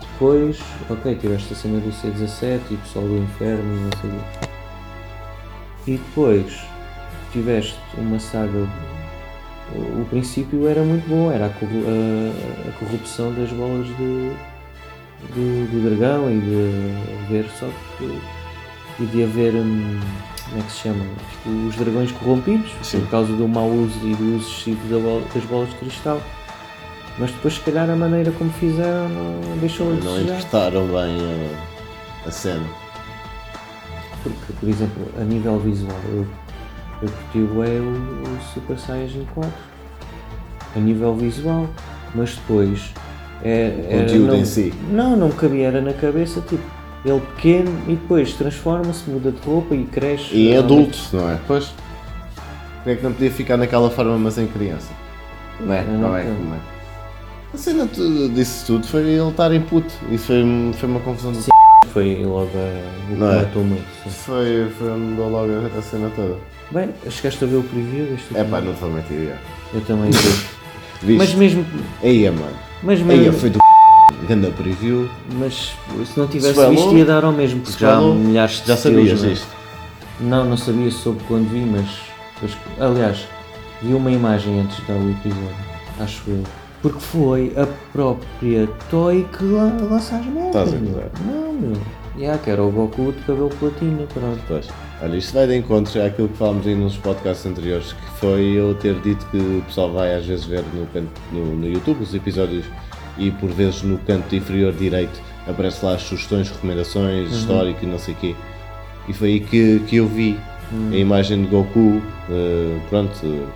Depois, ok, tiveste a cena do C17 e o pessoal do inferno e não sei o. E depois tiveste uma saga. O, o princípio era muito bom, era a, a- a corrupção das bolas de, do, do dragão e de haver só que. e de haver. hum, como é que se chama? Os dragões corrompidos Sim. por causa do mau uso e do uso excessivo das bolas de cristal. Mas depois, se calhar, a maneira como fizeram não deixou de Não interpretaram bem a, a cena. Porque, por exemplo, a nível visual, eu, eu curti bué o, o Super Saiyajin 4. A nível visual. Mas depois. É, conteúdo não, em si. Não, não cabia, era na cabeça, tipo, ele pequeno e depois transforma-se, muda de roupa e cresce. E realmente. adulto, não é? Pois. Como é que não podia ficar naquela forma, mas em criança? Não é? Não, não é? quero. Como é? A cena disso tudo foi ele estar em puto. Isso foi, foi uma confusão do Sim. Foi logo a, o que é? matou muito. sim. Foi, foi mudou logo a cena toda. Bem, chegaste a ver o preview deste É pá, não te vou mentir. já. Eu também vi. (laughs) Mas mesmo. Aí, mano. Mas Aí mesmo. foi do Ganda preview. Mas se não tivesse Spoiler? visto ia dar ao mesmo, porque já há Spoiler? milhares de Já sabias é? isto? Não, não sabia sobre quando vi, mas. depois- aliás, vi uma imagem antes de dar o episódio, acho eu. Porque foi a própria Toy que lan- lança as merdas. Estás a? Não, meu. Já, que era o Goku de cabelo platina, pronto. Pois. Olha, isto vai de encontro àquilo que falámos aí nos podcasts anteriores, que foi eu ter dito que o pessoal vai às vezes ver no, canto, no, no YouTube os episódios e por vezes no canto inferior direito aparece lá as sugestões, recomendações, histórico e não sei o quê. E foi aí que, que eu vi a imagem de Goku, eh, pronto,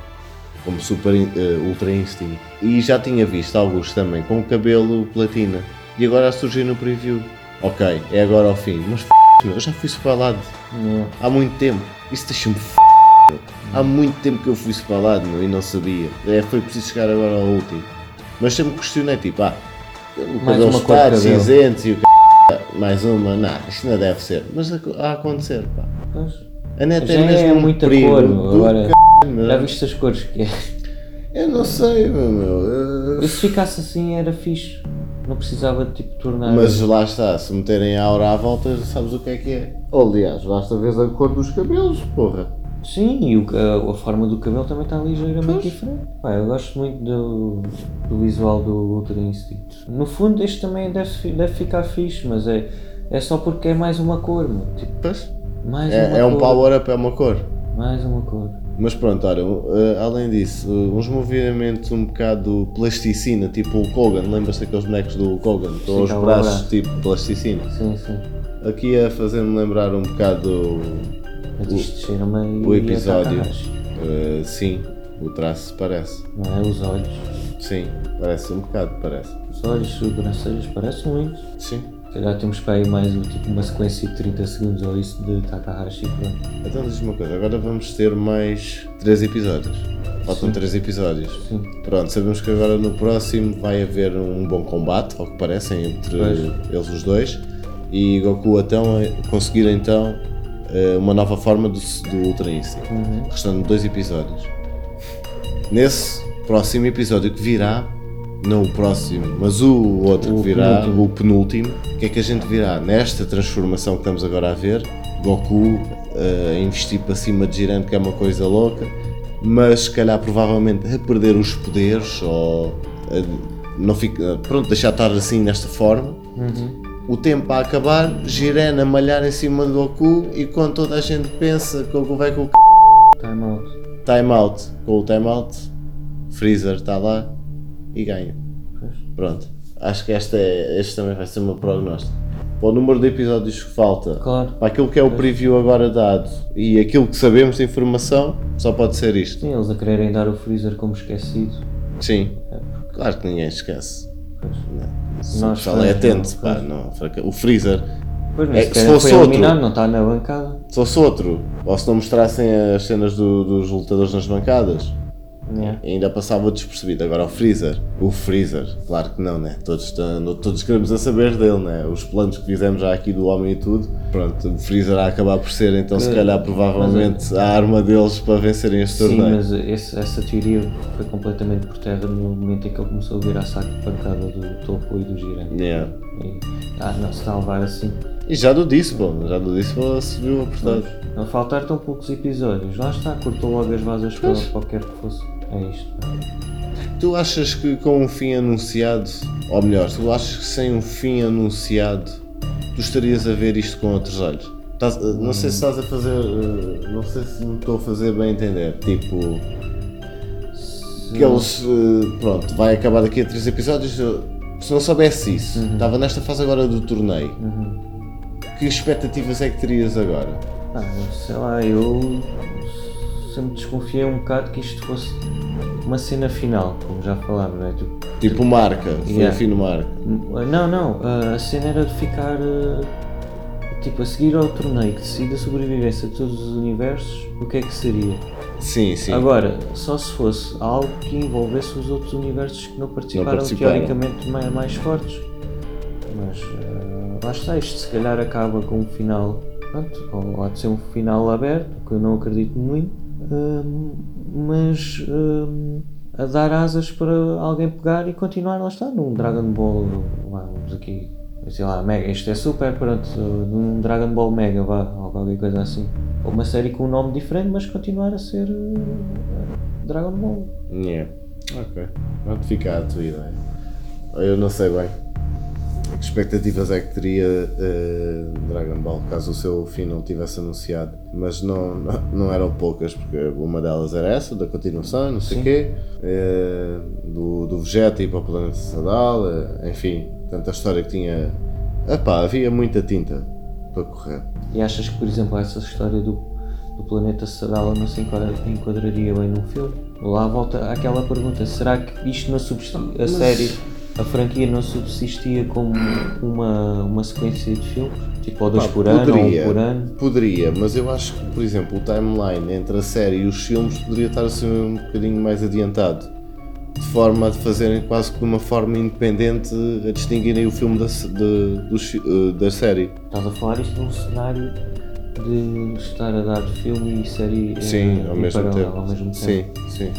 como Super eh, Ultra Instinct. E já tinha visto alguns também com o cabelo platina. E agora a surgir no preview. Ok, é agora ao fim. Mas f***, meu, eu já fui Não. há muito tempo. Isso deixa-me f***. meu. Há muito tempo que eu fui spoilado meu, e não sabia. É, foi preciso chegar agora ao último. Mas sempre questionei, tipo, ah, o Mais cabelo uma cor de está cabelo. cinzento e o c... mais uma, não, isto não deve ser. Mas a, a acontecer, pá. Pois. A neta Já é mesmo é um muita perigo cor, agora- c... Já viste as cores que é? Eu não sei, meu. meu. E se ficasse assim era fixe. Não precisava de tipo tornar. Mas lá está, se meterem a aura à volta, sabes o que é que é. Aliás, basta ver a cor dos cabelos, porra. Sim, e o, a, a forma do cabelo também está ligeiramente diferente. Pá, eu gosto muito do, do visual do Ultra Instinct. No fundo, este também deve, deve ficar fixe, mas é, é só porque é mais uma cor, mano. Tipo, Pois. mais uma É, é um cor. power-up, é uma cor. Mais uma cor. Mas pronto, olha, uh, além disso, uns movimentos um bocado plasticina, tipo o Kogan, lembras-te daqueles bonecos do Kogan? Com os braços tipo plasticina. Sim, sim. Aqui a fazer-me lembrar um bocado o a episódio. Uh, sim, o traço parece. Não é? Os olhos. Sim, parece um bocado, parece. Os olhos, sobrancelhas, parece muito. Sim. Se calhar temos para aí mais tipo, uma sequência de 30 segundos ou isso de Takahashi. Pronto. Então diz uma coisa, agora vamos ter mais três episódios. Faltam Sim. três episódios. Sim. Pronto, sabemos que agora no próximo vai haver um bom combate, ao que parece, entre Pois. eles os dois. E Goku então conseguir então eh, uma nova forma do, do Ultra Instinct. Uhum. Restando dois episódios. Nesse próximo episódio que virá, não o próximo, mas o outro que virá, penúltimo. o penúltimo, o que é que a gente virá? Nesta transformação que estamos agora a ver, Goku eh, a investir para cima de Jiren, que é uma coisa louca, mas se calhar provavelmente a perder os poderes ou a não fica, pronto, deixar estar assim nesta forma. Uhum. O tempo a acabar, Jiren a malhar em cima do Goku e quando toda a gente pensa que o Goku vai com o c... Time out. time out, com o time out, Freezer está lá e ganha. Pois. Pronto, acho que esta é, este também vai ser o meu prognóstico. Para o número de episódios que falta, Claro. para aquilo que é o preview agora dado e aquilo que sabemos de informação, só pode ser isto. Sim, eles a quererem dar o Freezer como esquecido. Sim, É, claro que ninguém esquece. Pois. Se Nós o pessoal é fãs atento, não, pá, não, o Freezer, Pois, É se sequer fosse outro- não está na bancada. se fosse outro, ou se não mostrassem as cenas do- dos lutadores nas bancadas, Yeah. ainda passava despercebido. Agora o Freezer, o Freezer, claro que não, né? Todos, estão- todos queremos a saber dele, né? Os planos que fizemos já aqui do homem e tudo. Pronto, o Freezer a acabar por ser então se Que- calhar provavelmente a arma deles para vencerem este Sim, torneio. mas esse- essa teoria foi completamente por terra no momento em que ele começou a virar saco de pancada do topo e do girante. Yeah. E, ah, não, se está a levar assim. E já do Dispo, já do Dispo se viu apertado. A faltar tão poucos episódios. Lá está, cortou logo as vasas para qualquer que fosse. É isto. Tu achas que com um fim anunciado, ou melhor, tu achas que sem um fim anunciado, tu estarias a ver isto com outros olhos? Estás- eh, não sei se estás a fazer, eh, não sei se me estou a fazer bem entender, tipo, que eles, eh, pronto, vai acabar daqui a três episódios. Se não soubesse isso, estava nesta fase agora do torneio. Que expectativas é que terias agora? Ah, sei lá, eu sempre desconfiei um bocado que isto fosse uma cena final, como já falámos, não é? Tipo, Tipo marca, foi Yeah. fim marca. Não, não, a cena era de ficar eh, tipo a seguir ao torneio que decide a sobrevivência de todos os universos, o que é que seria? Sim, sim. Agora, só se fosse algo que envolvesse os outros universos que não participaram, participaram. teoricamente mais, mais fortes. Mas eh, lá está, isto se calhar acaba com um final, pronto, ou há de ser um final aberto, que eu não acredito muito, hum, mas hum, a dar asas para alguém pegar e continuar, lá está, num Dragon Ball, vamos aqui, sei lá, Mega, isto é super, pronto, num Dragon Ball Mega, vá, ou qualquer coisa assim. Ou uma série com um nome diferente, mas continuar a ser eh, Dragon Ball. Yeah. Ok. Pronto, fica a tua ideia. Eu não sei bem. Que expectativas é que teria eh, Dragon Ball caso o seu fim não tivesse anunciado? Mas não, não, não eram poucas, porque uma delas era essa, da continuação, não sei o quê, eh, do, do Vegeta ir para o planeta Sadal, eh, enfim, tanta história que tinha. Epá, havia muita tinta para correr. E achas que, por exemplo, essa história do, do planeta Sadala não se enquadra- enquadraria bem num filme? Lá volta àquela pergunta: será que isto não subsistia, a série, a franquia não subsistia como uma, uma sequência de filmes? Tipo, ou dois Pá, por ano, ou um por ano? Poderia, mas eu acho que, por exemplo, o timeline entre a série e os filmes poderia estar a ser um bocadinho mais adiantado. De forma a fazerem quase que de uma forma independente a distinguirem o filme da, de- eh, da série. Estás a falar isto num cenário de estar a dar filme e série eh, Sim, ao em mesmo paralelo, tempo. ao mesmo Sim, tempo. sim.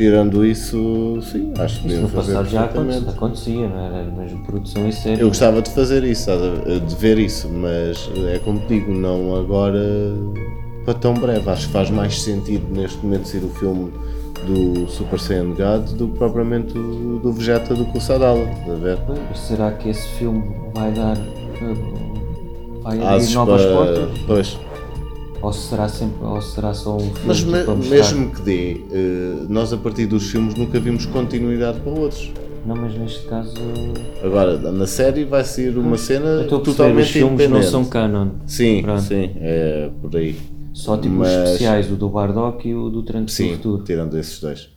Tirando isso, sim, acho que Isso no passado já acontecia, acontecia, não era mesmo produção em série. Eu gostava de fazer isso, de ver isso, mas é como te digo, não agora para tão breve. Acho que faz mais sentido neste momento ser o filme do Super Saiyan God do que propriamente o do Vegeta do que o Sadala, a ver? Será que esse filme vai dar. eh, vai abrir novas para- portas? Pois. Ou será, sempre, ou será só um filme Mas me- para mostrar? mesmo que dê, eh, nós a partir dos filmes nunca vimos continuidade para outros. Não, mas neste caso. Agora, na série vai ser uma Eu cena totalmente os filmes não são canon. Sim, Pronto. sim, é por aí. Só tipo Mas- os especiais, o do Bardock e o do do Sim, Futuro. tirando esses dois.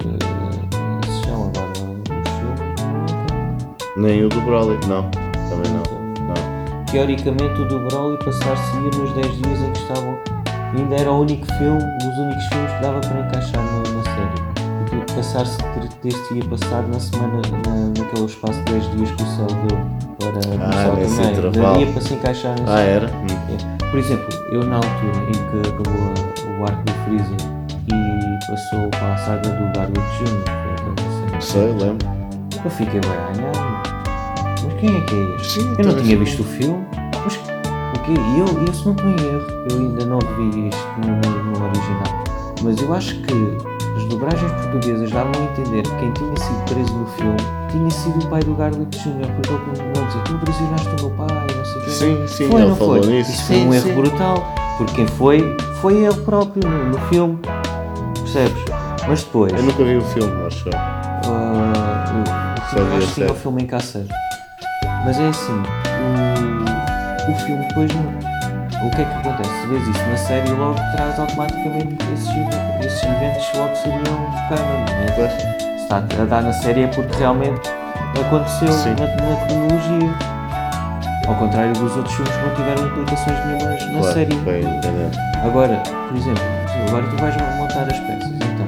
Esses são agora os filmes. Nem o do Broly, não, também não. Teoricamente o do Broly passar-se-ia nos 10 dias em que estavam. Ainda era o único filme, dos únicos filmes que dava para encaixar na, na série. Porque passar-se ter-se ia passar na semana, na, naquele espaço de 10 dias que o céu deu para começar o nesse torneio. intervalo. Daria para se encaixar nesse Ah, era? É. Por exemplo, eu na altura em que acabou o arco do Freezer e passou para a saga do Garlic Jr., que cena. Sei, lembro. Eu fiquei bem quem é que é este? Sim, eu não também tinha visto o filme. Mas o quê? E eu, eu se não estou em erro, eu ainda não vi isto no, no- no original. Mas eu acho que as dobragens portuguesas davam a entender que quem tinha sido preso no filme tinha sido o pai do Garlic Jr. Porque ele continuou a dizer: Tu aprisionaste o meu pai, não sei o quê. Sim, sim, Foi, ele não falou foi? nisso. Isso foi Sim, um erro sim. brutal, porque quem foi, foi ele próprio no, no filme, percebes? Mas depois, Eu nunca vi o filme, acho eu. ah, eu, Só eu acho que tinha o filme em cassete. Mas é assim, o, o filme depois não. O que é que acontece? Se vês isso na série, logo traz automaticamente esses, esses eventos logo seriam canon, né? Pois. Se está a dar na série é porque realmente aconteceu Sim. na, na cronologia. Ao contrário dos outros filmes que não tiveram implicações nenhumas na Claro, série. Bem. Agora, por exemplo, agora tu vais montar as peças, então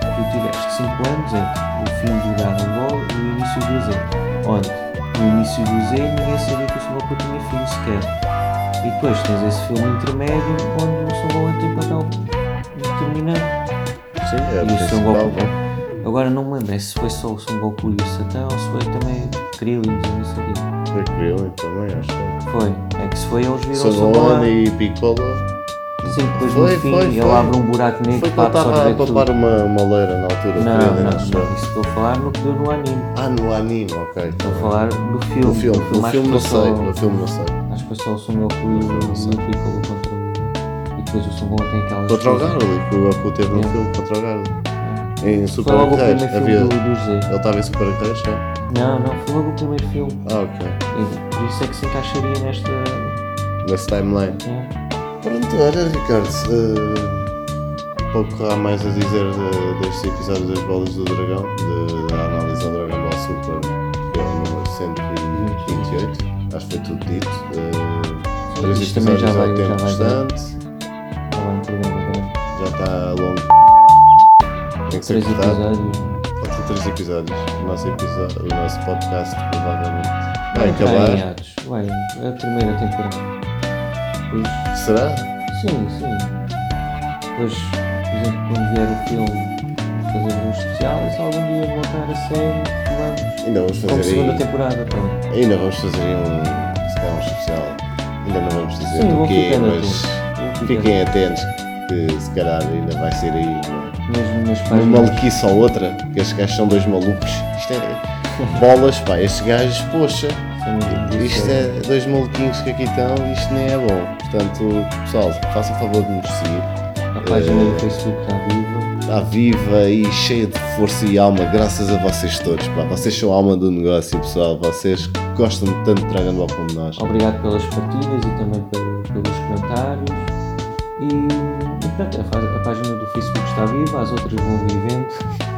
tu tiveste 5 anos entre o fim do Dragon Ball e o início do Z, onde no início do Z ninguém sabia que o Son Goku tinha filho sequer. E depois tens esse filme intermédio onde o Son Goku tem papel determinante. Sim, é E o Son principal. Goku. Agora não me lembro é se foi só o Son Goku e o Satã ou se foi também Krillin e não sei o quê. Foi Krillin também, acho que Foi. É que se foi eles viram o Son Gohan e Piccolo. Sim, depois Foi, no fim foi, ele foi. abre um buraco negro Foi que ele estava a papar uma, uma leira na altura. Não, não, acho eu. não, isso estou a falar no que deu no anime. Ah, no anime, ok. Estou a falar do filme. No filme, no filme não sei, no filme não sei. Acho que foi só o Son Goku e o, e Piccolo contra o. E depois o Goa tem aquelas. Contra o Garlic, que o Apu teve no Yeah. filme Contra o Garlic. Em Foi Super Guerreiros. Havia... do, do José. Ele estava em Super Guerreiros já? Não, não, foi logo o primeiro filme. Ah, ok. E por isso é que se encaixaria nesta. Nesse timeline. é. Pronto, olha Ricardo, uh, pouco há mais a dizer de- deste episódio das bolas do dragão, de- da análise ao Dragon Ball Super, que é o número 128, acho que foi tudo dito. Uh, três Isto também já vai- o já tempo vai grande. já está longo. Tem que ser Três cortado. episódios. Faltam três episódios. O nosso, episódio, o nosso podcast provavelmente vai Vai acabar. Vai, é a primeira temporada. Será? sim, sim. Depois, por exemplo, quando vier o filme, fazer um especial, e se algum dia voltar a série, vamos. Ainda vamos Como fazer segunda aí. temporada, pronto. Ainda vamos fazer um, se calhar um especial. Ainda não vamos dizer Sim, o vou quê, mas fiquem atentos que se calhar ainda vai ser aí uma, Mesmo nas uma maluquice ou outra, que estes gajos são dois malucos. Isto é bolas, pá, estes gajos, poxa, isto é dois maluquinhos que aqui estão, isto nem é bom. Portanto, pessoal, façam favor de nos seguir. A página Eh, do Facebook está viva. Está viva e cheia de força e alma, graças a vocês todos. Pá. Vocês são a alma do negócio, pessoal. Vocês gostam tanto de Dragon Ball como nós. Obrigado pelas partilhas e também pelo- pelos comentários. E, e pronto, a, a página do Facebook está viva, as outras vão vivendo.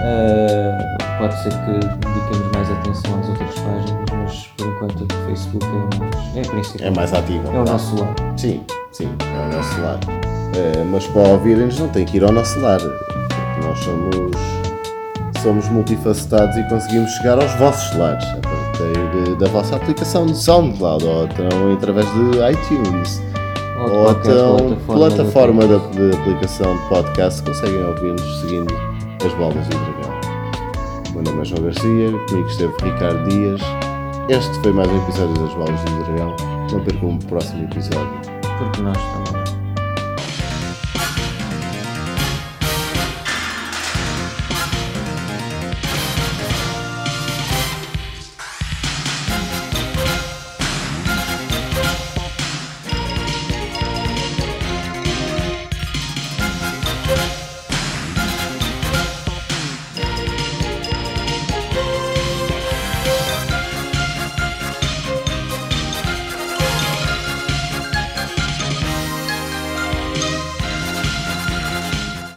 Ah, pode ser que dediquemos mais atenção às outras páginas, mas por enquanto do Facebook é, mais, é principal. É mais ativo. É o nosso lado. Sim, sim, é o nosso lar. Eh, mas para ouvirem-nos não tem que ir ao nosso lar. Nós somos, somos multifacetados e conseguimos chegar aos vossos lares a partir da vossa aplicação de SoundCloud ou então através de iTunes. Ou Ou então plataforma de, de aplicação de podcast conseguem ouvir-nos seguindo as bolas do dragão. Meu nome é João Garcia, comigo esteve Ricardo Dias. Este foi mais um episódio das bolas do dragão. Não percam o próximo episódio. Porque nós também.